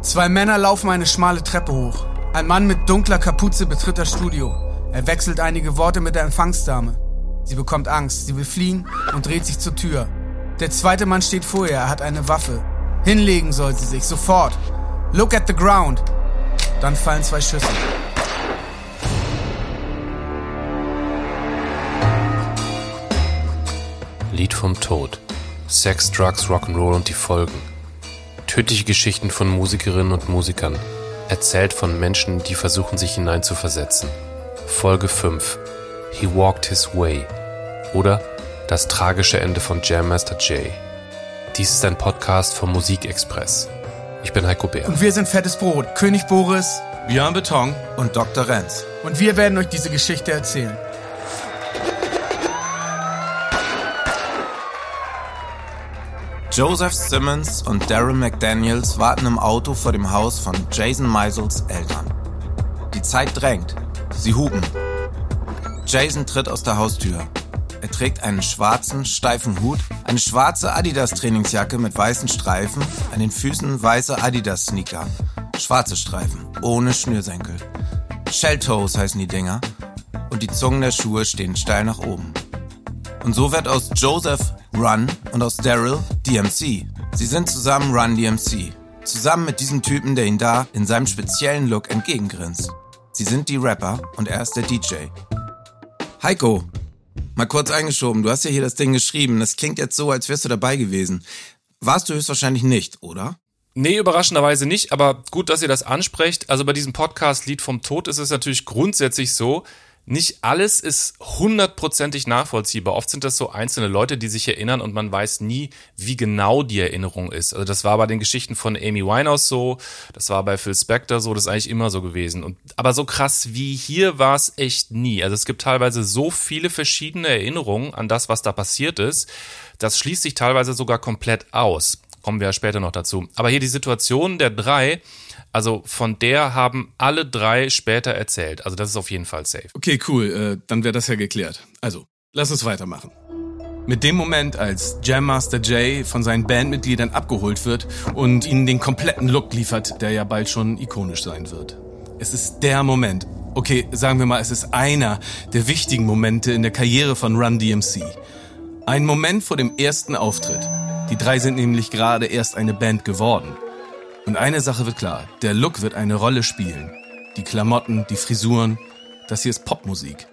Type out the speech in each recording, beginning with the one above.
Zwei Männer laufen eine schmale Treppe hoch. Ein Mann mit dunkler Kapuze betritt das Studio. Er wechselt einige Worte mit der Empfangsdame. Sie bekommt Angst, sie will fliehen und dreht sich zur Tür. Der zweite Mann steht vor ihr, er hat eine Waffe. Hinlegen soll sie sich, sofort. Look at the ground. Dann fallen zwei Schüsse. Lied vom Tod. Sex, Drugs, Rock'n'Roll und die Folgen. Tödliche Geschichten von Musikerinnen und Musikern. Erzählt von Menschen, die versuchen, sich hineinzuversetzen. Folge 5. He Walked His Way. Oder Das tragische Ende von Jam Master Jay. Dies ist ein Podcast vom Musikexpress. Ich bin Heiko Bär. Und wir sind Fettes Brot, König Boris Björn Beton und Dr. Renz. und wir werden euch diese Geschichte erzählen. Joseph Simmons und Darren McDaniels warten im Auto vor dem Haus von Jason Meisels Eltern. Die Zeit drängt. Sie hupen. Jason tritt aus der Haustür. Er trägt einen schwarzen, steifen Hut, eine schwarze Adidas-Trainingsjacke mit weißen Streifen, an den Füßen weiße Adidas-Sneaker. Schwarze Streifen, ohne Schnürsenkel. Shelltoes heißen die Dinger. Und die Zungen der Schuhe stehen steil nach oben. Und so wird aus Joseph Run und aus Daryl DMC. Sie sind zusammen Run DMC. Zusammen mit diesem Typen, der ihn da in seinem speziellen Look entgegengrinst. Sie sind die Rapper und er ist der DJ. Heiko, mal kurz eingeschoben, du hast ja hier das Ding geschrieben. Das klingt jetzt so, als wärst du dabei gewesen. Warst du höchstwahrscheinlich nicht, oder? Nee, überraschenderweise nicht, aber gut, dass ihr das ansprecht. Also bei diesem Podcast Lied vom Tod ist es natürlich grundsätzlich so, nicht alles ist hundertprozentig nachvollziehbar. Oft sind das so einzelne Leute, die sich erinnern und man weiß nie, wie genau die Erinnerung ist. Also das war bei den Geschichten von Amy Winehouse so, das war bei Phil Spector so, das ist eigentlich immer so gewesen. Und, aber so krass wie hier war es echt nie. Also es gibt teilweise so viele verschiedene Erinnerungen an das, was da passiert ist. Das schließt sich teilweise sogar komplett aus. Kommen wir ja später noch dazu. Aber hier die Situation der drei, also von der haben alle drei später erzählt. Also das ist auf jeden Fall safe. Okay, cool, äh, dann wäre das ja geklärt. Also, lass uns weitermachen. Mit dem Moment, als Jam Master Jay von seinen Bandmitgliedern abgeholt wird und ihnen den kompletten Look liefert, der ja bald schon ikonisch sein wird. Es ist der Moment. Okay, sagen wir mal, es ist einer der wichtigen Momente in der Karriere von Run DMC. Ein Moment vor dem ersten Auftritt. Die drei sind nämlich gerade erst eine Band geworden. Und eine Sache wird klar, der Look wird eine Rolle spielen. Die Klamotten, die Frisuren, das hier ist Popmusik.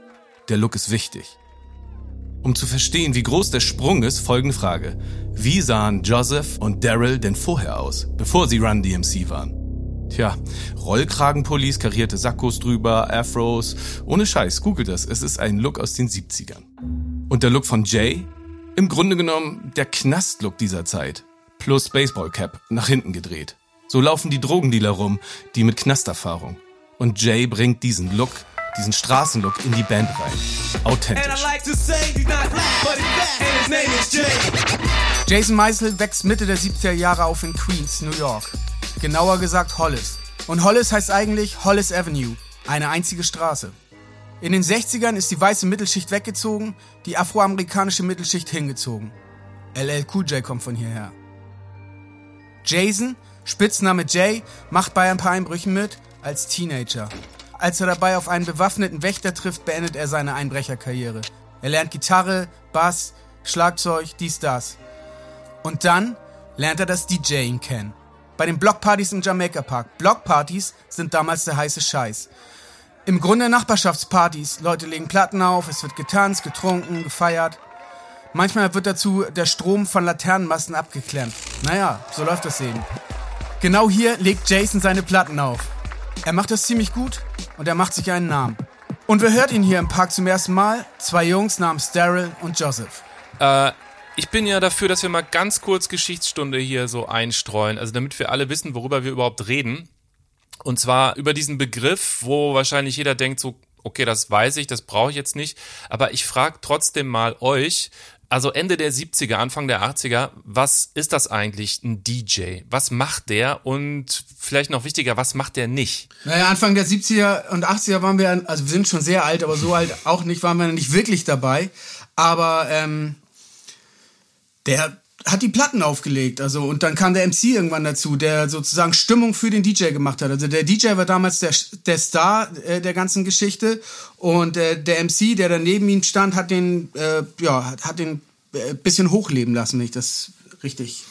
Der Look ist wichtig. Um zu verstehen, wie groß der Sprung ist, folgende Frage. Wie sahen Joseph und Daryl denn vorher aus, bevor sie Run DMC waren? Tja, Rollkragenpullis, karierte Sakkos drüber, Afros. Ohne Scheiß, googelt das. Es ist ein Look aus den 70ern. Und der Look von Jay? Im Grunde genommen der Knastlook dieser Zeit. Plus Baseballcap, nach hinten gedreht. So laufen die Drogendealer rum, die mit Knasterfahrung. Und Jay bringt diesen Look, diesen Straßenlook in die Band rein. Authentisch. Jason Meisel wächst Mitte der 70er Jahre auf in Queens, New York. Genauer gesagt Hollis. Und Hollis heißt eigentlich Hollis Avenue, eine einzige Straße. In den 60ern ist die weiße Mittelschicht weggezogen, die afroamerikanische Mittelschicht hingezogen. LL Cool J kommt von hierher. Jason, Spitzname Jay, macht bei ein paar Einbrüchen mit als Teenager. Als er dabei auf einen bewaffneten Wächter trifft, beendet er seine Einbrecherkarriere. Er lernt Gitarre, Bass, Schlagzeug, dies, das. Und dann lernt er das DJing kennen. Bei den Blockpartys im Jamaica Park. Blockpartys sind damals der heiße Scheiß. Im Grunde Nachbarschaftspartys. Leute legen Platten auf, es wird getanzt, getrunken, gefeiert. Manchmal wird dazu der Strom von Laternenmasten abgeklemmt. Naja, so läuft das eben. Genau hier legt Jason seine Platten auf. Er macht das ziemlich gut und er macht sich einen Namen. Und wer hört ihn hier im Park zum ersten Mal? Zwei Jungs namens Daryl und Joseph. Äh, ich bin ja dafür, dass wir mal ganz kurz Geschichtsstunde hier so einstreuen, also damit wir alle wissen, worüber wir überhaupt reden. Und zwar über diesen Begriff, wo wahrscheinlich jeder denkt so, okay, das weiß ich, das brauche ich jetzt nicht. Aber ich frage trotzdem mal euch, also Ende der 70er, Anfang der 80er, was ist das eigentlich, ein DJ? Was macht der? Und vielleicht noch wichtiger, was macht der nicht? Naja, Anfang der 70er und 80er waren wir, also wir sind schon sehr alt, aber so alt auch nicht, waren wir nicht wirklich dabei. Aber ähm, der hat die Platten aufgelegt. Also, und dann kam der MC irgendwann dazu, der sozusagen Stimmung für den DJ gemacht hat. Also der DJ war damals der, der Star äh, der ganzen Geschichte. Und äh, der MC, der daneben ihm stand, hat den, äh, ja, hat, hat den äh, bisschen hochleben lassen, wenn ich das richtig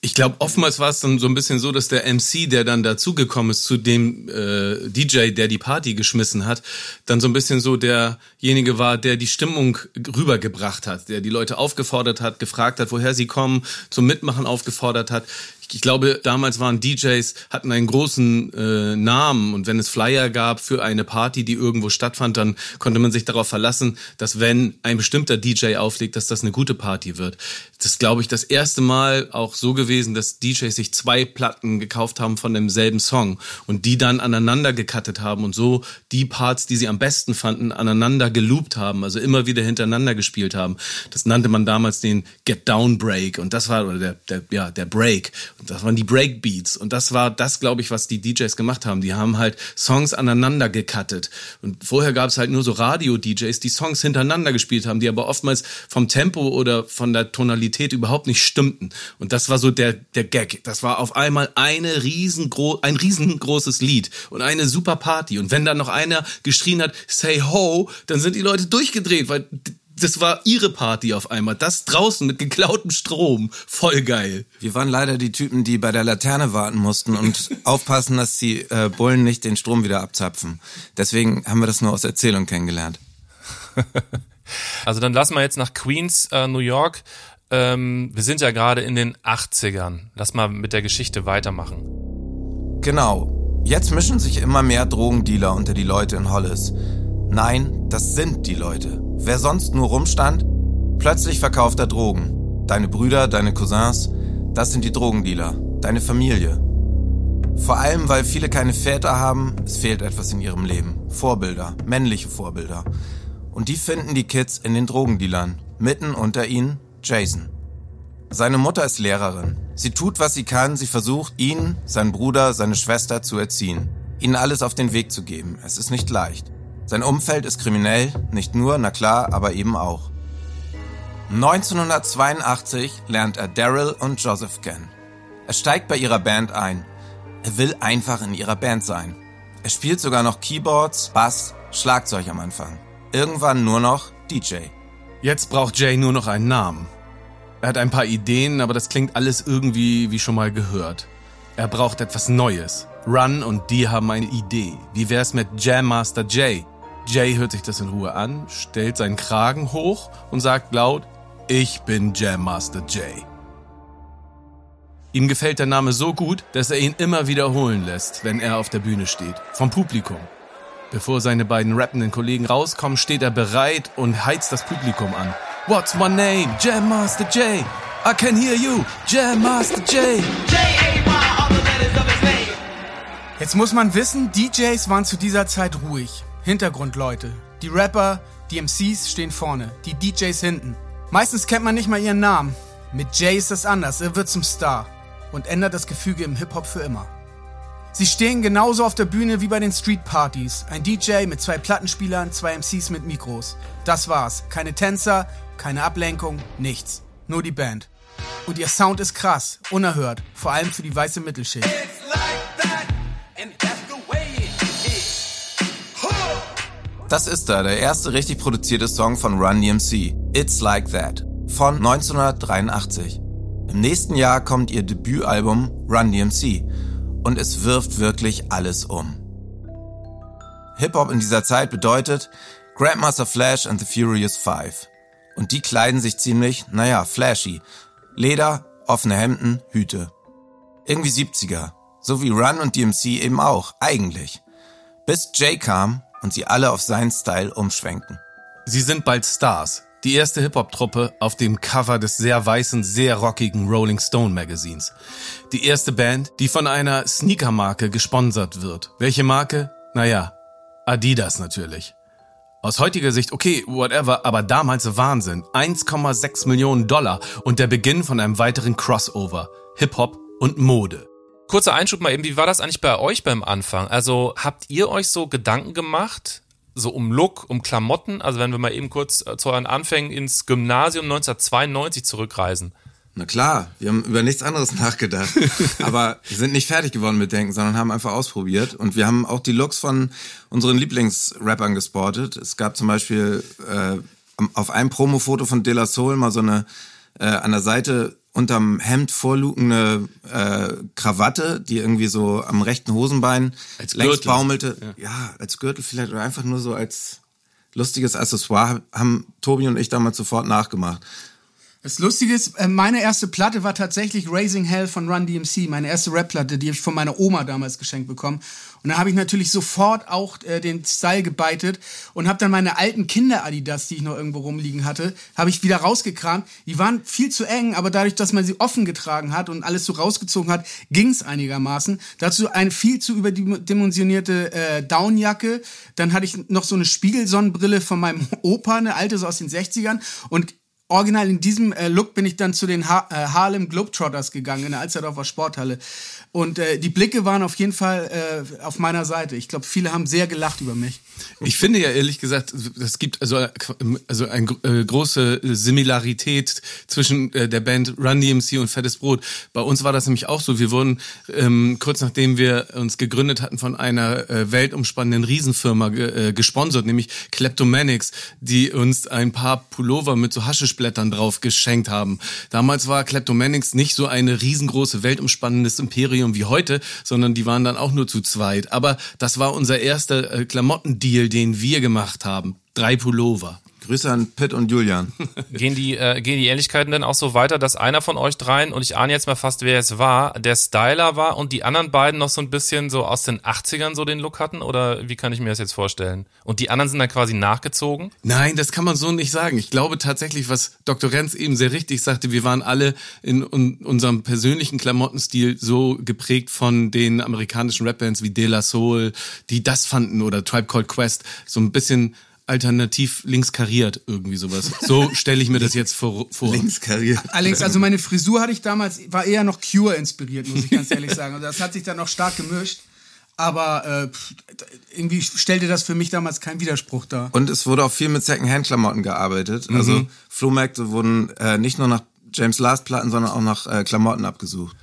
ich glaube, oftmals war es dann so ein bisschen so, dass der MC, der dann dazugekommen ist zu dem äh, DJ, der die Party geschmissen hat, dann so ein bisschen so derjenige war, der die Stimmung rübergebracht hat, der die Leute aufgefordert hat, gefragt hat, woher sie kommen, zum Mitmachen aufgefordert hat ich glaube, damals waren DJs, hatten einen großen äh, Namen und wenn es Flyer gab für eine Party, die irgendwo stattfand, dann konnte man sich darauf verlassen, dass wenn ein bestimmter DJ auflegt, dass das eine gute Party wird. Das ist, glaube ich, das erste Mal auch so gewesen, dass DJs sich zwei Platten gekauft haben von demselben Song und die dann aneinander gecuttet haben und so die Parts, die sie am besten fanden, aneinander geloopt haben, also immer wieder hintereinander gespielt haben. Das nannte man damals den Get Down Break und das war oder der, der ja der Break das waren die Breakbeats. Und das war das, glaube ich, was die DJs gemacht haben. Die haben halt Songs aneinander gecuttet. Und vorher gab es halt nur so Radio-DJs, die Songs hintereinander gespielt haben, die aber oftmals vom Tempo oder von der Tonalität überhaupt nicht stimmten. Und das war so der, der Gag. Das war auf einmal eine riesengro ein riesengroßes Lied und eine super Party. Und wenn dann noch einer geschrien hat, say ho, dann sind die Leute durchgedreht, weil das war ihre Party auf einmal. Das draußen mit geklautem Strom. Voll geil. Wir waren leider die Typen, die bei der Laterne warten mussten und aufpassen, dass die äh, Bullen nicht den Strom wieder abzapfen. Deswegen haben wir das nur aus Erzählung kennengelernt. also dann lassen wir jetzt nach Queens, äh, New York. Ähm, wir sind ja gerade in den 80ern. Lass mal mit der Geschichte weitermachen. Genau. Jetzt mischen sich immer mehr Drogendealer unter die Leute in Hollis. Nein, das sind die Leute. Wer sonst nur rumstand, plötzlich verkauft er Drogen. Deine Brüder, deine Cousins, das sind die Drogendealer. Deine Familie. Vor allem, weil viele keine Väter haben, es fehlt etwas in ihrem Leben. Vorbilder, männliche Vorbilder. Und die finden die Kids in den Drogendealern. Mitten unter ihnen Jason. Seine Mutter ist Lehrerin. Sie tut, was sie kann. Sie versucht, ihn, seinen Bruder, seine Schwester zu erziehen. Ihnen alles auf den Weg zu geben. Es ist nicht leicht. Sein Umfeld ist kriminell, nicht nur, na klar, aber eben auch. 1982 lernt er Daryl und Joseph kennen. Er steigt bei ihrer Band ein. Er will einfach in ihrer Band sein. Er spielt sogar noch Keyboards, Bass, Schlagzeug am Anfang. Irgendwann nur noch DJ. Jetzt braucht Jay nur noch einen Namen. Er hat ein paar Ideen, aber das klingt alles irgendwie wie schon mal gehört. Er braucht etwas Neues. Run und die haben eine Idee. Wie wär's mit Jam Master Jay? Jay hört sich das in Ruhe an, stellt seinen Kragen hoch und sagt laut, ich bin Jam Master Jay. Ihm gefällt der Name so gut, dass er ihn immer wiederholen lässt, wenn er auf der Bühne steht, vom Publikum. Bevor seine beiden rappenden Kollegen rauskommen, steht er bereit und heizt das Publikum an. What's my name? Jam Master Jay. I can hear you. Jam Master Jay. Jetzt muss man wissen, DJs waren zu dieser Zeit ruhig. Hintergrundleute. Die Rapper, die MCs stehen vorne, die DJs hinten. Meistens kennt man nicht mal ihren Namen. Mit Jay ist das anders, er wird zum Star und ändert das Gefüge im Hip-Hop für immer. Sie stehen genauso auf der Bühne wie bei den Street-Partys. Ein DJ mit zwei Plattenspielern, zwei MCs mit Mikros. Das war's. Keine Tänzer, keine Ablenkung, nichts. Nur die Band. Und ihr Sound ist krass, unerhört, vor allem für die weiße Mittelschicht. Das ist da der erste richtig produzierte Song von Run DMC, It's Like That, von 1983. Im nächsten Jahr kommt ihr Debütalbum Run DMC und es wirft wirklich alles um. Hip-Hop in dieser Zeit bedeutet Grandmaster Flash and the Furious Five. Und die kleiden sich ziemlich, naja, flashy. Leder, offene Hemden, Hüte. Irgendwie 70er. So wie Run und DMC eben auch, eigentlich. Bis Jay kam und sie alle auf seinen Style umschwenken. Sie sind bald Stars. Die erste Hip-Hop-Truppe auf dem Cover des sehr weißen, sehr rockigen Rolling Stone Magazins. Die erste Band, die von einer Sneaker-Marke gesponsert wird. Welche Marke? Naja, Adidas natürlich. Aus heutiger Sicht, okay, whatever, aber damals Wahnsinn. 1,6 Millionen Dollar und der Beginn von einem weiteren Crossover. Hip-Hop und Mode. Kurzer Einschub mal eben, wie war das eigentlich bei euch beim Anfang? Also habt ihr euch so Gedanken gemacht, so um Look, um Klamotten? Also wenn wir mal eben kurz äh, zu euren Anfängen ins Gymnasium 1992 zurückreisen. Na klar, wir haben über nichts anderes nachgedacht. Aber wir sind nicht fertig geworden mit Denken, sondern haben einfach ausprobiert. Und wir haben auch die Looks von unseren Lieblingsrappern gesportet. Es gab zum Beispiel äh, auf einem Promo-Foto von De La Soul mal so eine äh, an der Seite unterm Hemd vorlugende äh, Krawatte, die irgendwie so am rechten Hosenbein Als längs Gürtel. baumelte. Ja. ja, als Gürtel vielleicht oder einfach nur so als lustiges Accessoire haben Tobi und ich damals sofort nachgemacht. Das Lustige ist, äh, meine erste Platte war tatsächlich Raising Hell von Run DMC, meine erste Rap-Platte, die habe ich von meiner Oma damals geschenkt bekommen. Und da habe ich natürlich sofort auch äh, den Style gebeitet und habe dann meine alten Kinder-Adidas, die ich noch irgendwo rumliegen hatte, habe ich wieder rausgekramt. Die waren viel zu eng, aber dadurch, dass man sie offen getragen hat und alles so rausgezogen hat, ging es einigermaßen. Dazu eine viel zu überdimensionierte äh, Downjacke. Dann hatte ich noch so eine Spiegelsonnenbrille von meinem Opa, eine alte, so aus den 60ern. Und original in diesem äh, Look bin ich dann zu den ha äh, Harlem Globetrotters gegangen in der Alsterdorfer Sporthalle. Und äh, die Blicke waren auf jeden Fall äh, auf meiner Seite. Ich glaube, viele haben sehr gelacht über mich. Ich finde ja ehrlich gesagt, es gibt also, also eine äh, große Similarität zwischen äh, der Band Run DMC und Fettes Brot. Bei uns war das nämlich auch so. Wir wurden ähm, kurz nachdem wir uns gegründet hatten von einer weltumspannenden Riesenfirma ge gesponsert, nämlich Kleptomanics, die uns ein paar Pullover mit so Haschischblättern drauf geschenkt haben. Damals war Kleptomanics nicht so eine riesengroße weltumspannendes Imperium wie heute, sondern die waren dann auch nur zu zweit. Aber das war unser erster äh, Klamottendeal, den wir gemacht haben. Drei Pullover. Grüße an Pitt und Julian. Gehen die, äh, gehen die Ähnlichkeiten denn auch so weiter, dass einer von euch dreien, und ich ahne jetzt mal fast, wer es war, der Styler war und die anderen beiden noch so ein bisschen so aus den 80ern so den Look hatten? Oder wie kann ich mir das jetzt vorstellen? Und die anderen sind dann quasi nachgezogen? Nein, das kann man so nicht sagen. Ich glaube tatsächlich, was Dr. Renz eben sehr richtig sagte, wir waren alle in un unserem persönlichen Klamottenstil so geprägt von den amerikanischen Rapbands wie De La Soul, die das fanden, oder Tribe Called Quest, so ein bisschen alternativ links kariert, irgendwie sowas. So stelle ich mir das jetzt vor. vor. Linkskariert. Allerdings, also meine Frisur hatte ich damals, war eher noch Cure inspiriert, muss ich ganz ehrlich sagen. Und das hat sich dann noch stark gemischt. Aber äh, irgendwie stellte das für mich damals keinen Widerspruch dar. Und es wurde auch viel mit Secondhand-Klamotten gearbeitet. Also Flohmärkte wurden äh, nicht nur nach James Last Platten, sondern auch nach äh, Klamotten abgesucht.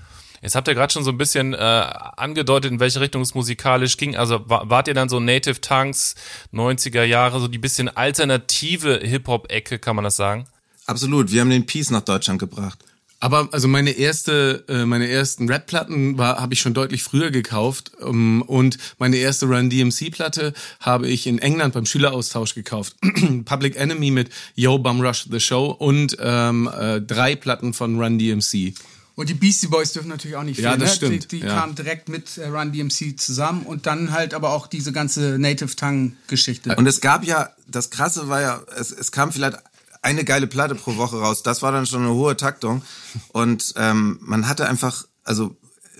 Jetzt habt ihr gerade schon so ein bisschen äh, angedeutet, in welche Richtung es musikalisch ging. Also wa- wart ihr dann so Native Tongues, 90er Jahre, so die bisschen alternative Hip-Hop-Ecke, kann man das sagen? Absolut. Wir haben den Peace nach Deutschland gebracht. Aber also meine erste, äh, meine ersten Rap-Platten war habe ich schon deutlich früher gekauft um, und meine erste Run DMC-Platte habe ich in England beim Schüleraustausch gekauft. Public Enemy mit Yo Bum Rush the Show und ähm, äh, drei Platten von Run DMC. Und die Beastie Boys dürfen natürlich auch nicht Ja, fehlen. das ne? stimmt, Die, die ja. kamen direkt mit äh, Run DMC zusammen und dann halt aber auch diese ganze Native Tongue-Geschichte. Und es gab ja, das Krasse war ja, es, es kam vielleicht eine geile Platte pro Woche raus. Das war dann schon eine hohe Taktung. Und ähm, man hatte einfach, also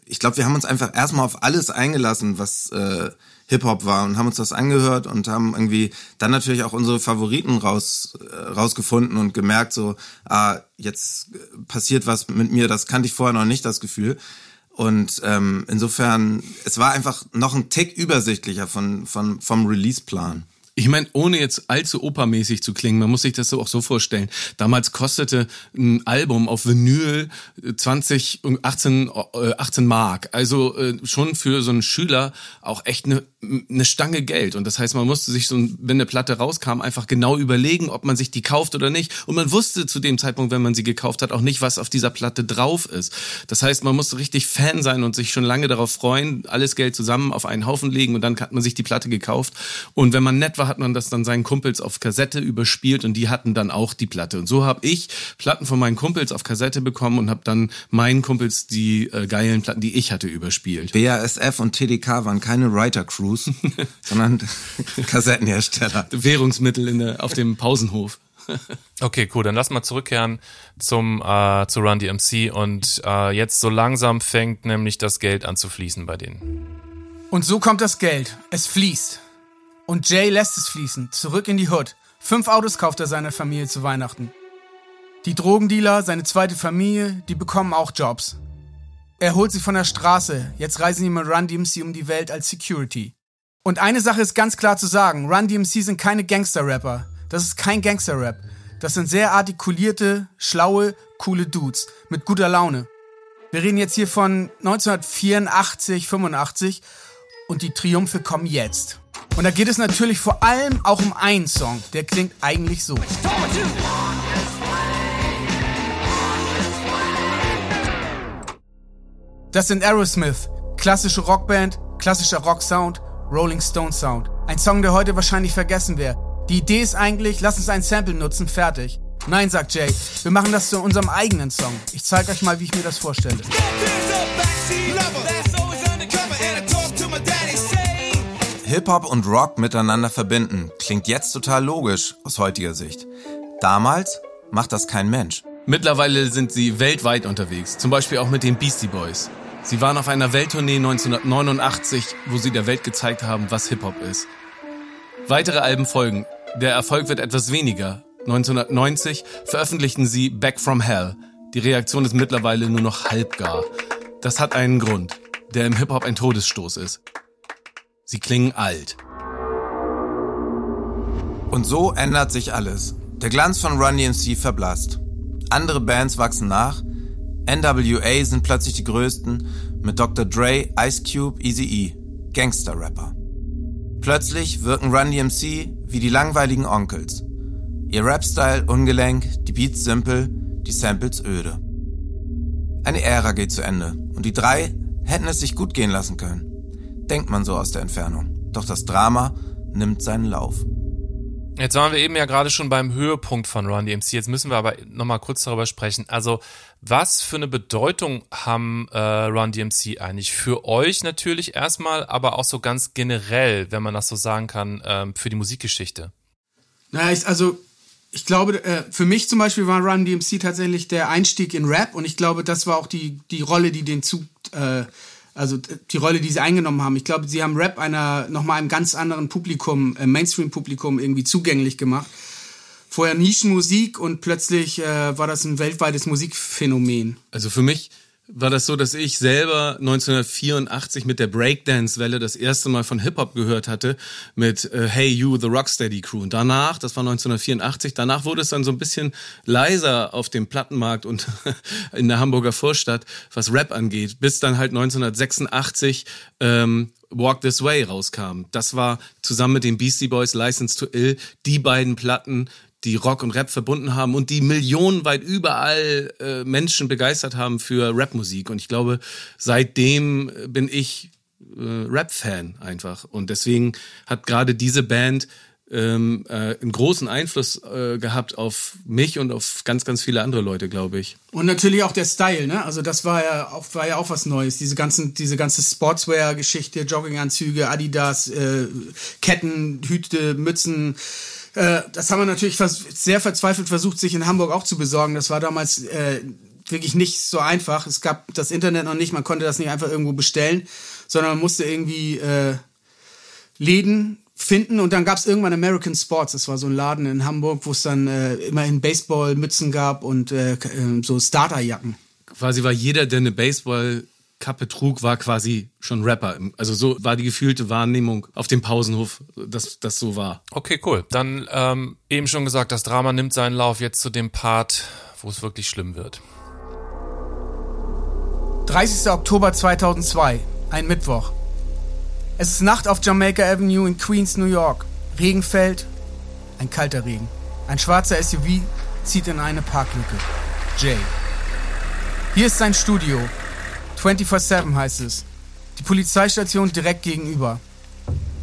ich glaube, wir haben uns einfach erstmal auf alles eingelassen, was äh, Hip-Hop war und haben uns das angehört und haben irgendwie dann natürlich auch unsere Favoriten raus, äh, rausgefunden und gemerkt, so, ah, jetzt passiert was mit mir, das kannte ich vorher noch nicht, das Gefühl. Und ähm, insofern, es war einfach noch ein Tick übersichtlicher von, von, vom Release-Plan. Ich meine, ohne jetzt allzu opermäßig zu klingen, man muss sich das so auch so vorstellen. Damals kostete ein Album auf Vinyl äh, 20 und 18, äh, 18 Mark. Also äh, schon für so einen Schüler auch echt eine eine Stange Geld. Und das heißt, man musste sich so, wenn eine Platte rauskam, einfach genau überlegen, ob man sich die kauft oder nicht. Und man wusste zu dem Zeitpunkt, wenn man sie gekauft hat, auch nicht, was auf dieser Platte drauf ist. Das heißt, man musste richtig Fan sein und sich schon lange darauf freuen, alles Geld zusammen auf einen Haufen legen und dann hat man sich die Platte gekauft. Und wenn man nett war, hat man das dann seinen Kumpels auf Kassette überspielt und die hatten dann auch die Platte. Und so habe ich Platten von meinen Kumpels auf Kassette bekommen und habe dann meinen Kumpels die äh, geilen Platten, die ich hatte, überspielt. BASF und TDK waren keine Writer Crews, sondern Kassettenhersteller. Währungsmittel in der, auf dem Pausenhof. Okay, cool. Dann lass mal zurückkehren zum äh, zu Run DMC und äh, jetzt so langsam fängt nämlich das Geld an zu fließen bei denen. Und so kommt das Geld. Es fließt. Und Jay lässt es fließen. Zurück in die Hood. Fünf Autos kauft er seiner Familie zu Weihnachten. Die Drogendealer, seine zweite Familie, die bekommen auch Jobs. Er holt sie von der Straße. Jetzt reisen die mit Run DMC um die Welt als Security. Und eine Sache ist ganz klar zu sagen. Run DMC sind keine Gangster-Rapper. Das ist kein Gangster-Rap. Das sind sehr artikulierte, schlaue, coole Dudes mit guter Laune. Wir reden jetzt hier von 1984, 85 und die Triumphe kommen jetzt. Und da geht es natürlich vor allem auch um einen Song, der klingt eigentlich so. Das sind Aerosmith, klassische Rockband, klassischer Rocksound, Rolling Stone Sound. Ein Song, der heute wahrscheinlich vergessen wäre. Die Idee ist eigentlich, lass uns ein Sample nutzen, fertig. Nein, sagt Jay, wir machen das zu unserem eigenen Song. Ich zeige euch mal, wie ich mir das vorstelle. Hip-Hop und Rock miteinander verbinden klingt jetzt total logisch aus heutiger Sicht. Damals macht das kein Mensch. Mittlerweile sind sie weltweit unterwegs, zum Beispiel auch mit den Beastie Boys. Sie waren auf einer Welttournee 1989, wo sie der Welt gezeigt haben, was Hip-Hop ist. Weitere Alben folgen. Der Erfolg wird etwas weniger. 1990 veröffentlichten sie Back from Hell. Die Reaktion ist mittlerweile nur noch halbgar. Das hat einen Grund, der im Hip-Hop ein Todesstoß ist. Sie klingen alt. Und so ändert sich alles. Der Glanz von Run DMC verblasst. Andere Bands wachsen nach. NWA sind plötzlich die größten mit Dr. Dre, Ice Cube, Eazy-E, Gangster-Rapper. Plötzlich wirken Run DMC wie die langweiligen Onkels. Ihr Rap-Style ungelenk, die Beats simpel, die Samples öde. Eine Ära geht zu Ende und die drei hätten es sich gut gehen lassen können denkt man so aus der Entfernung. Doch das Drama nimmt seinen Lauf. Jetzt waren wir eben ja gerade schon beim Höhepunkt von Run DMC. Jetzt müssen wir aber nochmal kurz darüber sprechen. Also, was für eine Bedeutung haben äh, Run DMC eigentlich für euch natürlich erstmal, aber auch so ganz generell, wenn man das so sagen kann, ähm, für die Musikgeschichte? Naja, ich, also ich glaube, äh, für mich zum Beispiel war Run DMC tatsächlich der Einstieg in Rap und ich glaube, das war auch die, die Rolle, die den Zug äh, also die Rolle, die sie eingenommen haben. Ich glaube, sie haben Rap einer nochmal einem ganz anderen Publikum, äh, Mainstream-Publikum irgendwie zugänglich gemacht. Vorher Nischenmusik und plötzlich äh, war das ein weltweites Musikphänomen. Also für mich war das so, dass ich selber 1984 mit der Breakdance-Welle das erste Mal von Hip-Hop gehört hatte mit äh, Hey You, The Rocksteady Crew. Und danach, das war 1984, danach wurde es dann so ein bisschen leiser auf dem Plattenmarkt und in der Hamburger Vorstadt, was Rap angeht, bis dann halt 1986 ähm, Walk This Way rauskam. Das war zusammen mit den Beastie Boys License to Ill die beiden Platten, die Rock und Rap verbunden haben und die millionenweit überall äh, Menschen begeistert haben für Rapmusik. Und ich glaube, seitdem bin ich äh, Rap-Fan einfach. Und deswegen hat gerade diese Band ähm, äh, einen großen Einfluss äh, gehabt auf mich und auf ganz, ganz viele andere Leute, glaube ich. Und natürlich auch der Style, ne? Also das war ja auch, war ja auch was Neues. Diese ganzen, diese ganze Sportswear-Geschichte, Jogginganzüge, Adidas, äh, Ketten, Hüte, Mützen, äh, das haben wir natürlich sehr verzweifelt versucht, sich in Hamburg auch zu besorgen. Das war damals äh, wirklich nicht so einfach. Es gab das Internet noch nicht, man konnte das nicht einfach irgendwo bestellen, sondern man musste irgendwie äh, Läden finden und dann gab es irgendwann American Sports. Das war so ein Laden in Hamburg, wo es dann äh, immerhin Baseballmützen gab und äh, äh so Starterjacken. Quasi war jeder, der eine Baseball Kappe trug, war quasi schon Rapper. Also so war die gefühlte Wahrnehmung auf dem Pausenhof, dass das so war. Okay, cool. Dann ähm, eben schon gesagt, das Drama nimmt seinen Lauf jetzt zu dem Part, wo es wirklich schlimm wird. 30. Oktober 2002, ein Mittwoch. Es ist Nacht auf Jamaica Avenue in Queens, New York. Regen fällt, ein kalter Regen. Ein schwarzer SUV zieht in eine Parklücke. Jay. Hier ist sein Studio, 24-7 heißt es. Die Polizeistation direkt gegenüber.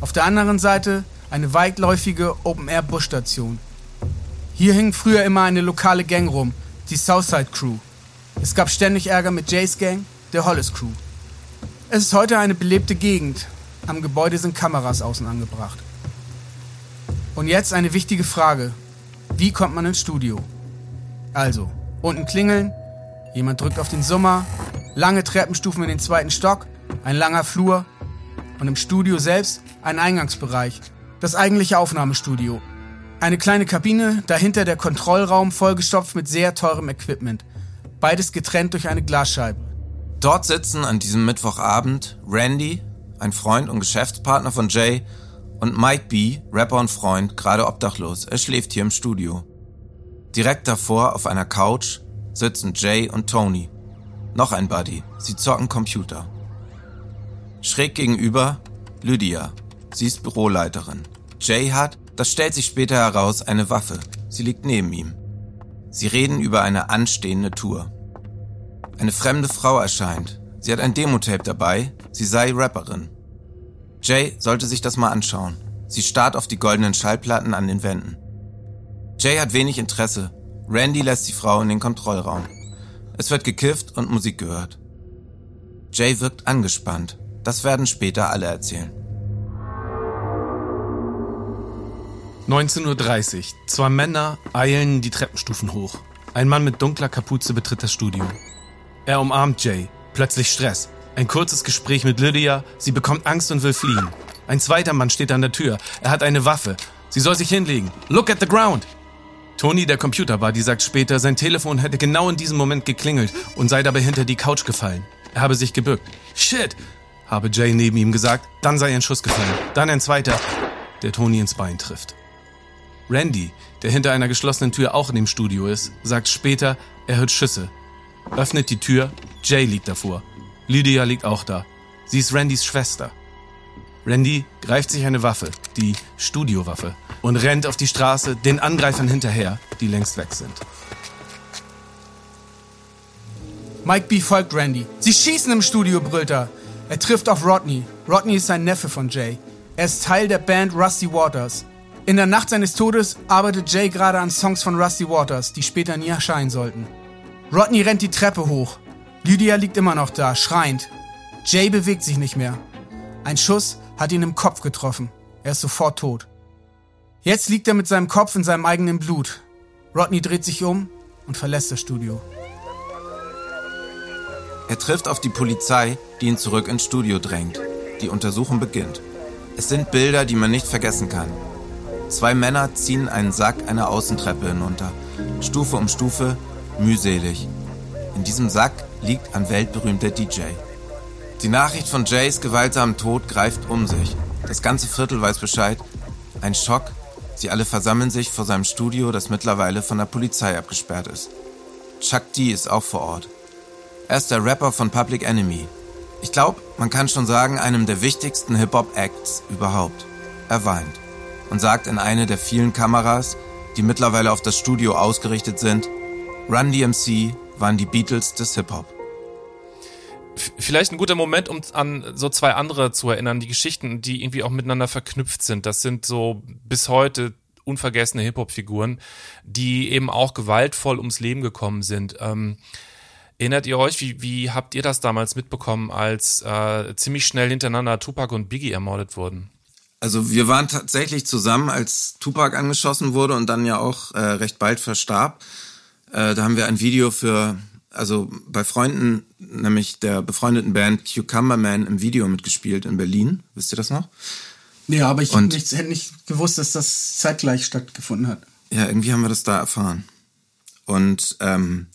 Auf der anderen Seite eine weitläufige Open-Air-Busstation. Hier hing früher immer eine lokale Gang rum, die Southside Crew. Es gab ständig Ärger mit Jays Gang, der Hollis Crew. Es ist heute eine belebte Gegend. Am Gebäude sind Kameras außen angebracht. Und jetzt eine wichtige Frage. Wie kommt man ins Studio? Also, unten klingeln, jemand drückt auf den Summer, lange Treppenstufen in den zweiten Stock, ein langer Flur und im Studio selbst ein Eingangsbereich, das eigentliche Aufnahmestudio. Eine kleine Kabine, dahinter der Kontrollraum vollgestopft mit sehr teurem Equipment. Beides getrennt durch eine Glasscheibe. Dort sitzen an diesem Mittwochabend Randy, ein Freund und Geschäftspartner von Jay, und Mike B., Rapper und Freund, gerade obdachlos. Er schläft hier im Studio. Direkt davor auf einer Couch sitzen Jay und Tony. Noch ein Buddy. Sie zocken Computer. Schräg gegenüber Lydia. Sie ist Büroleiterin. Jay hat, das stellt sich später heraus, eine Waffe. Sie liegt neben ihm. Sie reden über eine anstehende Tour. Eine fremde Frau erscheint. Sie hat ein Demotape dabei. Sie sei Rapperin. Jay sollte sich das mal anschauen. Sie starrt auf die goldenen Schallplatten an den Wänden. Jay hat wenig Interesse. Randy lässt die Frau in den Kontrollraum. Es wird gekifft und Musik gehört. Jay wirkt angespannt. Das werden später alle erzählen. 19.30 Uhr. Zwei Männer eilen die Treppenstufen hoch. Ein Mann mit dunkler Kapuze betritt das Studio. Er umarmt Jay. Plötzlich Stress. Ein kurzes Gespräch mit Lydia. Sie bekommt Angst und will fliehen. Ein zweiter Mann steht an der Tür. Er hat eine Waffe. Sie soll sich hinlegen. Look at the ground. Tony, der Computerbuddy, sagt später, sein Telefon hätte genau in diesem Moment geklingelt und sei dabei hinter die Couch gefallen. Er habe sich gebückt. Shit, habe Jay neben ihm gesagt. Dann sei ein Schuss gefallen. Dann ein zweiter, der Tony ins Bein trifft. Randy, der hinter einer geschlossenen Tür auch in dem Studio ist, sagt später, er hört Schüsse. Öffnet die Tür, Jay liegt davor. Lydia liegt auch da. Sie ist Randys Schwester. Randy greift sich eine Waffe, die Studiowaffe, und rennt auf die Straße den Angreifern hinterher, die längst weg sind. Mike B. folgt Randy. Sie schießen im Studio, brüllt er. Er trifft auf Rodney. Rodney ist ein Neffe von Jay. Er ist Teil der Band Rusty Waters. In der Nacht seines Todes arbeitet Jay gerade an Songs von Rusty Waters, die später nie erscheinen sollten. Rodney rennt die Treppe hoch. Lydia liegt immer noch da, schreiend. Jay bewegt sich nicht mehr. Ein Schuss hat ihn im Kopf getroffen. Er ist sofort tot. Jetzt liegt er mit seinem Kopf in seinem eigenen Blut. Rodney dreht sich um und verlässt das Studio. Er trifft auf die Polizei, die ihn zurück ins Studio drängt. Die Untersuchung beginnt. Es sind Bilder, die man nicht vergessen kann. Zwei Männer ziehen einen Sack einer Außentreppe hinunter. Stufe um Stufe, mühselig. In diesem Sack liegt ein weltberühmter DJ. Die Nachricht von Jays gewaltsamen Tod greift um sich. Das ganze Viertel weiß Bescheid. Ein Schock. Sie alle versammeln sich vor seinem Studio, das mittlerweile von der Polizei abgesperrt ist. Chuck D ist auch vor Ort. Er ist der Rapper von Public Enemy. Ich glaube, man kann schon sagen, einem der wichtigsten Hip-Hop-Acts überhaupt. Er weint und sagt in eine der vielen Kameras, die mittlerweile auf das Studio ausgerichtet sind, Run DMC waren die Beatles des Hip-Hop. Vielleicht ein guter Moment, um an so zwei andere zu erinnern, die Geschichten, die irgendwie auch miteinander verknüpft sind. Das sind so bis heute unvergessene Hip-Hop-Figuren, die eben auch gewaltvoll ums Leben gekommen sind. Ähm, erinnert ihr euch, wie, wie habt ihr das damals mitbekommen, als äh, ziemlich schnell hintereinander Tupac und Biggie ermordet wurden? Also wir waren tatsächlich zusammen, als Tupac angeschossen wurde und dann ja auch äh, recht bald verstarb. Äh, da haben wir ein Video für also bei Freunden, nämlich der befreundeten Band Cucumber Man im Video mitgespielt in Berlin. Wisst ihr das noch? Ja, aber ich und, nicht, hätte nicht gewusst, dass das zeitgleich stattgefunden hat. Ja, irgendwie haben wir das da erfahren. Und ähm,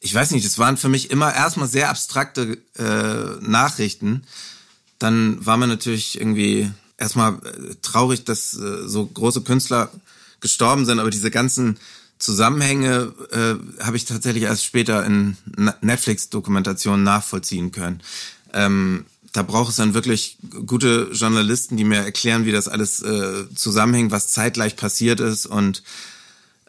ich weiß nicht, das waren für mich immer erstmal sehr abstrakte äh, Nachrichten. Dann war man natürlich irgendwie erstmal äh, traurig, dass äh, so große Künstler gestorben sind, aber diese ganzen Zusammenhänge äh, habe ich tatsächlich erst später in Netflix-Dokumentationen nachvollziehen können. Ähm, da braucht es dann wirklich gute Journalisten, die mir erklären, wie das alles äh, zusammenhängt, was zeitgleich passiert ist. Und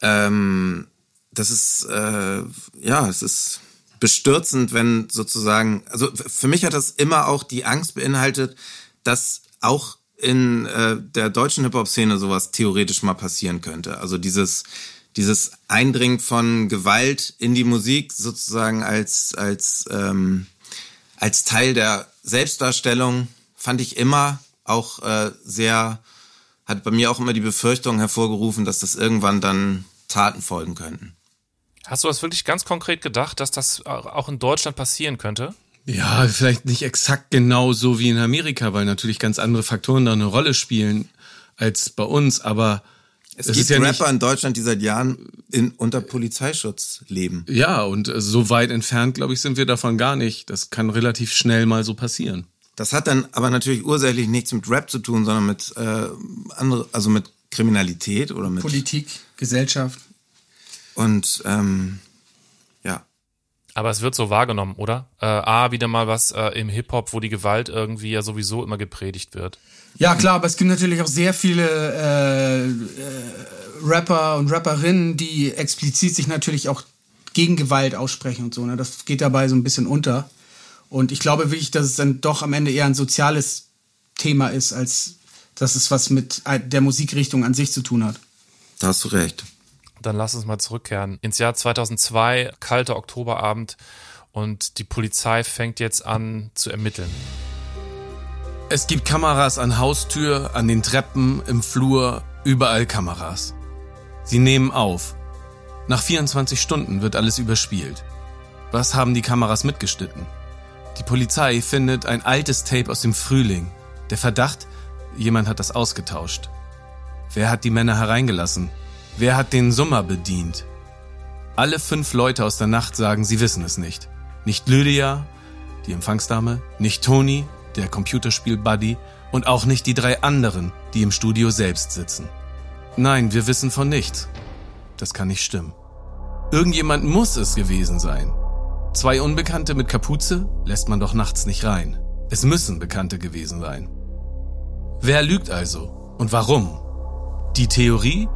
ähm, das ist, äh, ja, es ist bestürzend, wenn sozusagen, also für mich hat das immer auch die Angst beinhaltet, dass auch in äh, der deutschen Hip-Hop-Szene sowas theoretisch mal passieren könnte. Also dieses dieses Eindringen von Gewalt in die Musik sozusagen als, als, ähm, als Teil der Selbstdarstellung fand ich immer auch äh, sehr, hat bei mir auch immer die Befürchtung hervorgerufen, dass das irgendwann dann Taten folgen könnten. Hast du das wirklich ganz konkret gedacht, dass das auch in Deutschland passieren könnte? Ja, vielleicht nicht exakt genau so wie in Amerika, weil natürlich ganz andere Faktoren da eine Rolle spielen als bei uns, aber es, es gibt ja Rapper in Deutschland, die seit Jahren in, unter Polizeischutz leben. Ja, und so weit entfernt, glaube ich, sind wir davon gar nicht. Das kann relativ schnell mal so passieren. Das hat dann aber natürlich ursächlich nichts mit Rap zu tun, sondern mit äh, andere, also mit Kriminalität oder mit Politik, Gesellschaft. Und ähm. Aber es wird so wahrgenommen, oder? Äh, A, wieder mal was äh, im Hip-Hop, wo die Gewalt irgendwie ja sowieso immer gepredigt wird. Ja, klar, aber es gibt natürlich auch sehr viele äh, äh, Rapper und Rapperinnen, die explizit sich natürlich auch gegen Gewalt aussprechen und so. Ne? Das geht dabei so ein bisschen unter. Und ich glaube wirklich, dass es dann doch am Ende eher ein soziales Thema ist, als dass es was mit der Musikrichtung an sich zu tun hat. Da hast du recht. Dann lass uns mal zurückkehren. Ins Jahr 2002, kalter Oktoberabend und die Polizei fängt jetzt an zu ermitteln. Es gibt Kameras an Haustür, an den Treppen, im Flur, überall Kameras. Sie nehmen auf. Nach 24 Stunden wird alles überspielt. Was haben die Kameras mitgeschnitten? Die Polizei findet ein altes Tape aus dem Frühling. Der Verdacht, jemand hat das ausgetauscht. Wer hat die Männer hereingelassen? Wer hat den Summer bedient? Alle fünf Leute aus der Nacht sagen, sie wissen es nicht. Nicht Lydia, die Empfangsdame, nicht Tony, der Computerspiel-Buddy und auch nicht die drei anderen, die im Studio selbst sitzen. Nein, wir wissen von nichts. Das kann nicht stimmen. Irgendjemand muss es gewesen sein. Zwei Unbekannte mit Kapuze lässt man doch nachts nicht rein. Es müssen Bekannte gewesen sein. Wer lügt also und warum? Die Theorie,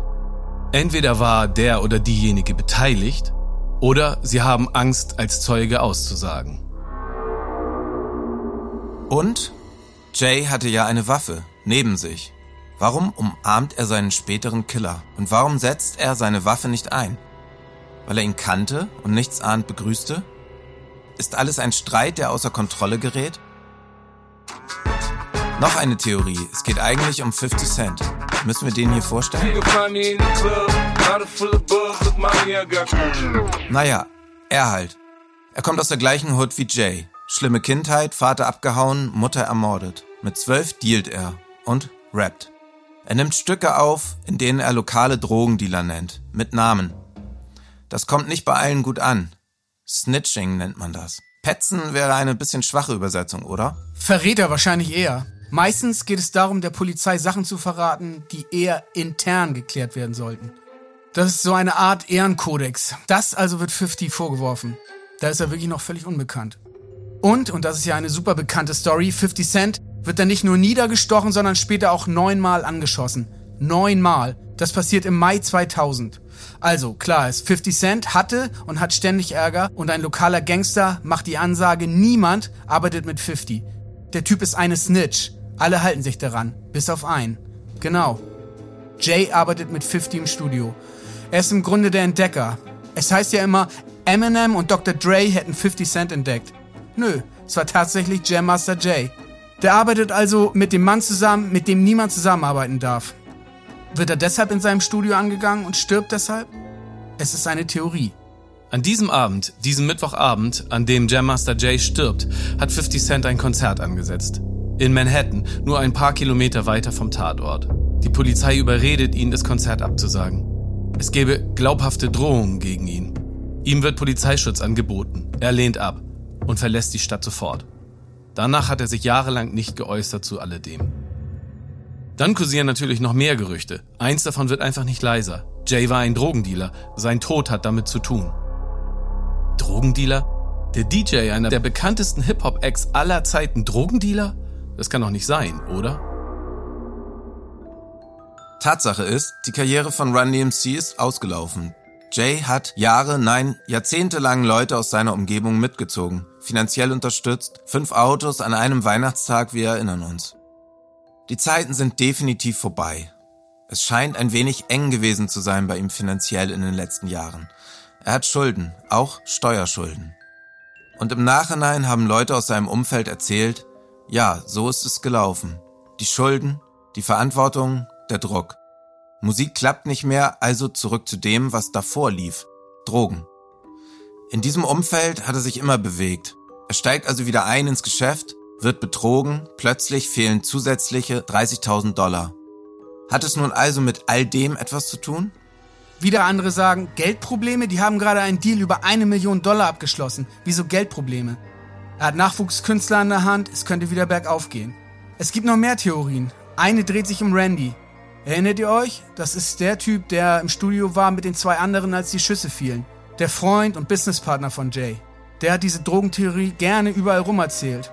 Entweder war der oder diejenige beteiligt, oder sie haben Angst, als Zeuge auszusagen. Und Jay hatte ja eine Waffe neben sich. Warum umarmt er seinen späteren Killer? Und warum setzt er seine Waffe nicht ein? Weil er ihn kannte und nichts ahnt begrüßte? Ist alles ein Streit, der außer Kontrolle gerät? Noch eine Theorie. Es geht eigentlich um 50 Cent. Müssen wir den hier vorstellen? Naja, er halt. Er kommt aus der gleichen Hood wie Jay. Schlimme Kindheit, Vater abgehauen, Mutter ermordet. Mit zwölf dealt er und rappt. Er nimmt Stücke auf, in denen er lokale Drogendealer nennt, mit Namen. Das kommt nicht bei allen gut an. Snitching nennt man das. Petzen wäre eine bisschen schwache Übersetzung, oder? Verräter wahrscheinlich eher. Meistens geht es darum, der Polizei Sachen zu verraten, die eher intern geklärt werden sollten. Das ist so eine Art Ehrenkodex. Das also wird 50 vorgeworfen. Da ist er wirklich noch völlig unbekannt. Und, und das ist ja eine super bekannte Story, 50 Cent wird dann nicht nur niedergestochen, sondern später auch neunmal angeschossen. Neunmal. Das passiert im Mai 2000. Also, klar ist, 50 Cent hatte und hat ständig Ärger und ein lokaler Gangster macht die Ansage, niemand arbeitet mit 50. Der Typ ist eine Snitch. Alle halten sich daran, bis auf einen. Genau. Jay arbeitet mit 50 im Studio. Er ist im Grunde der Entdecker. Es heißt ja immer, Eminem und Dr. Dre hätten 50 Cent entdeckt. Nö, es war tatsächlich Jam Master Jay. Der arbeitet also mit dem Mann zusammen, mit dem niemand zusammenarbeiten darf. Wird er deshalb in seinem Studio angegangen und stirbt deshalb? Es ist eine Theorie. An diesem Abend, diesem Mittwochabend, an dem Jam Master Jay stirbt, hat 50 Cent ein Konzert angesetzt. In Manhattan, nur ein paar Kilometer weiter vom Tatort. Die Polizei überredet ihn, das Konzert abzusagen. Es gäbe glaubhafte Drohungen gegen ihn. Ihm wird Polizeischutz angeboten. Er lehnt ab und verlässt die Stadt sofort. Danach hat er sich jahrelang nicht geäußert zu alledem. Dann kursieren natürlich noch mehr Gerüchte. Eins davon wird einfach nicht leiser. Jay war ein Drogendealer. Sein Tod hat damit zu tun. Drogendealer? Der DJ, einer der bekanntesten Hip-Hop-Acts aller Zeiten, Drogendealer? Das kann doch nicht sein, oder? Tatsache ist, die Karriere von Run DMC ist ausgelaufen. Jay hat Jahre, nein, jahrzehntelang Leute aus seiner Umgebung mitgezogen, finanziell unterstützt, fünf Autos an einem Weihnachtstag, wir erinnern uns. Die Zeiten sind definitiv vorbei. Es scheint ein wenig eng gewesen zu sein bei ihm finanziell in den letzten Jahren. Er hat Schulden, auch Steuerschulden. Und im Nachhinein haben Leute aus seinem Umfeld erzählt, ja, so ist es gelaufen. Die Schulden, die Verantwortung, der Druck. Musik klappt nicht mehr, also zurück zu dem, was davor lief. Drogen. In diesem Umfeld hat er sich immer bewegt. Er steigt also wieder ein ins Geschäft, wird betrogen, plötzlich fehlen zusätzliche 30.000 Dollar. Hat es nun also mit all dem etwas zu tun? Wieder andere sagen, Geldprobleme, die haben gerade einen Deal über eine Million Dollar abgeschlossen. Wieso Geldprobleme? Er hat Nachwuchskünstler an der Hand, es könnte wieder bergauf gehen. Es gibt noch mehr Theorien. Eine dreht sich um Randy. Erinnert ihr euch? Das ist der Typ, der im Studio war mit den zwei anderen, als die Schüsse fielen. Der Freund und Businesspartner von Jay. der hat diese Drogentheorie gerne überall rum erzählt.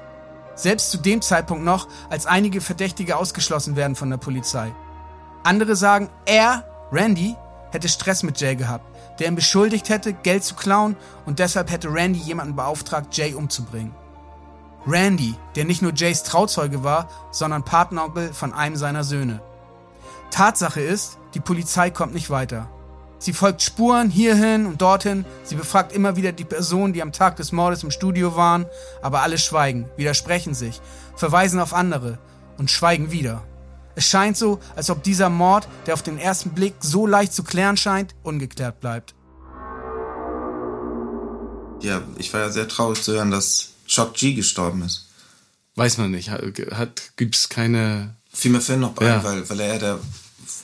Selbst zu dem Zeitpunkt noch, als einige Verdächtige ausgeschlossen werden von der Polizei. Andere sagen, er, Randy, hätte Stress mit Jay gehabt, der ihn beschuldigt hätte, Geld zu klauen und deshalb hätte Randy jemanden beauftragt, Jay umzubringen. Randy, der nicht nur Jays Trauzeuge war, sondern Patenonkel von einem seiner Söhne. Tatsache ist, die Polizei kommt nicht weiter. Sie folgt Spuren hierhin und dorthin, sie befragt immer wieder die Personen, die am Tag des Mordes im Studio waren, aber alle schweigen, widersprechen sich, verweisen auf andere und schweigen wieder. Es scheint so, als ob dieser Mord, der auf den ersten Blick so leicht zu klären scheint, ungeklärt bleibt. Ja, ich war ja sehr traurig zu hören, dass Shock G gestorben ist. Weiß man nicht. Hat, gibt's keine. Fiel mir vorhin noch bei, ja. weil, weil er der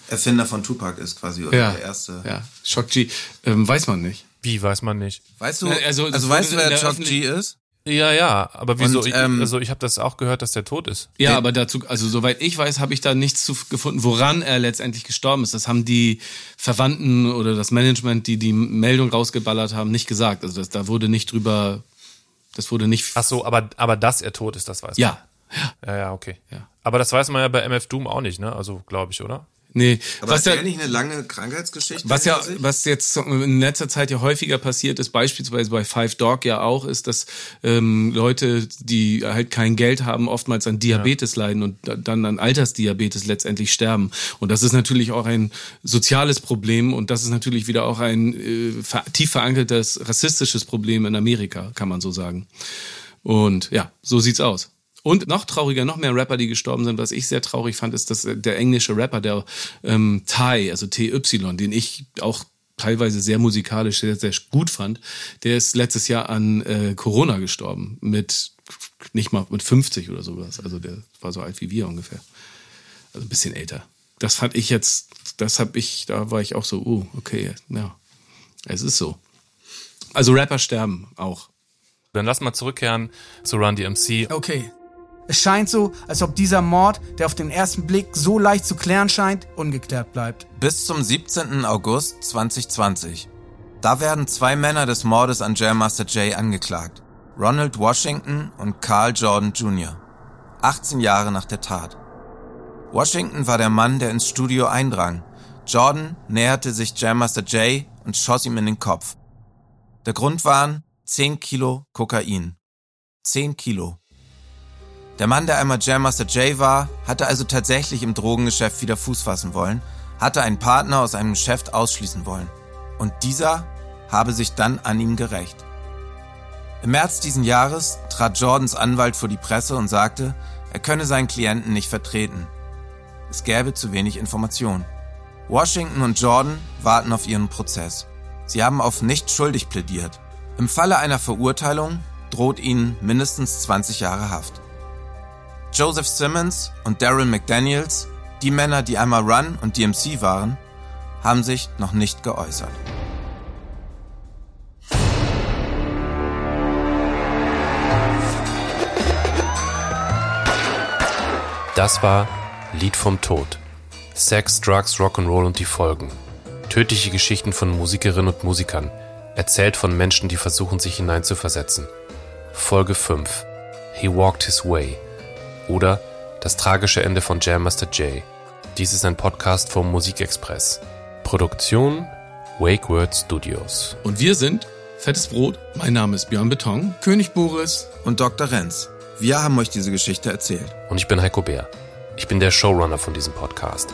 Erfinder von Tupac ist quasi, oder ja. der erste. Ja, Shock G. Ähm, weiß man nicht. Wie weiß man nicht? Weißt du, also, also weißt du, wer Shock G ist? Ja, ja, aber wieso? Und, ähm, ich, also ich habe das auch gehört, dass der tot ist. Ja, aber dazu, also soweit ich weiß, habe ich da nichts zu, gefunden, woran er letztendlich gestorben ist. Das haben die Verwandten oder das Management, die die Meldung rausgeballert haben, nicht gesagt. Also das, da wurde nicht drüber, das wurde nicht. Ach so, aber aber dass er tot ist, das weiß man. Ja. Ja, ja, okay. Ja. Aber das weiß man ja bei MF Doom auch nicht, ne? Also glaube ich, oder? Nee, aber was ja nicht eine lange Krankheitsgeschichte. Was ja, was jetzt in letzter Zeit ja häufiger passiert ist, beispielsweise bei Five Dog ja auch, ist, dass ähm, Leute, die halt kein Geld haben, oftmals an Diabetes ja. leiden und dann an Altersdiabetes letztendlich sterben. Und das ist natürlich auch ein soziales Problem und das ist natürlich wieder auch ein äh, tief verankertes rassistisches Problem in Amerika, kann man so sagen. Und ja, so sieht's aus. Und noch trauriger, noch mehr Rapper, die gestorben sind. Was ich sehr traurig fand, ist, dass äh, der englische Rapper, der ähm, Ty, also TY, den ich auch teilweise sehr musikalisch sehr, sehr gut fand, der ist letztes Jahr an äh, Corona gestorben. Mit nicht mal mit 50 oder sowas. Also der war so alt wie wir ungefähr. Also ein bisschen älter. Das fand ich jetzt, das habe ich, da war ich auch so, uh, okay, ja. Es ist so. Also Rapper sterben auch. Dann lass mal zurückkehren zu Run DMC. Okay. Es scheint so, als ob dieser Mord, der auf den ersten Blick so leicht zu klären scheint, ungeklärt bleibt. Bis zum 17. August 2020. Da werden zwei Männer des Mordes an Jailmaster Jay angeklagt. Ronald Washington und Carl Jordan Jr. 18 Jahre nach der Tat. Washington war der Mann, der ins Studio eindrang. Jordan näherte sich Jammaster Jay und schoss ihm in den Kopf. Der Grund waren 10 Kilo Kokain. 10 Kilo. Der Mann, der einmal Jam Master Jay war, hatte also tatsächlich im Drogengeschäft wieder Fuß fassen wollen, hatte einen Partner aus einem Geschäft ausschließen wollen. Und dieser habe sich dann an ihm gerecht. Im März diesen Jahres trat Jordans Anwalt vor die Presse und sagte, er könne seinen Klienten nicht vertreten. Es gäbe zu wenig Informationen. Washington und Jordan warten auf ihren Prozess. Sie haben auf nicht schuldig plädiert. Im Falle einer Verurteilung droht ihnen mindestens 20 Jahre Haft. Joseph Simmons und Daryl McDaniels, die Männer, die einmal Run und DMC waren, haben sich noch nicht geäußert. Das war Lied vom Tod. Sex, Drugs, Rock'n'Roll und die Folgen. Tödliche Geschichten von Musikerinnen und Musikern, erzählt von Menschen, die versuchen, sich hineinzuversetzen. Folge 5. He Walked His Way oder Das tragische Ende von Jam Master Jay. Dies ist ein Podcast vom Musikexpress. Produktion Wake Word Studios. Und wir sind Fettes Brot. Mein Name ist Björn Beton. König Boris. Und Dr. Renz. Wir haben euch diese Geschichte erzählt. Und ich bin Heiko Bär. Ich bin der Showrunner von diesem Podcast.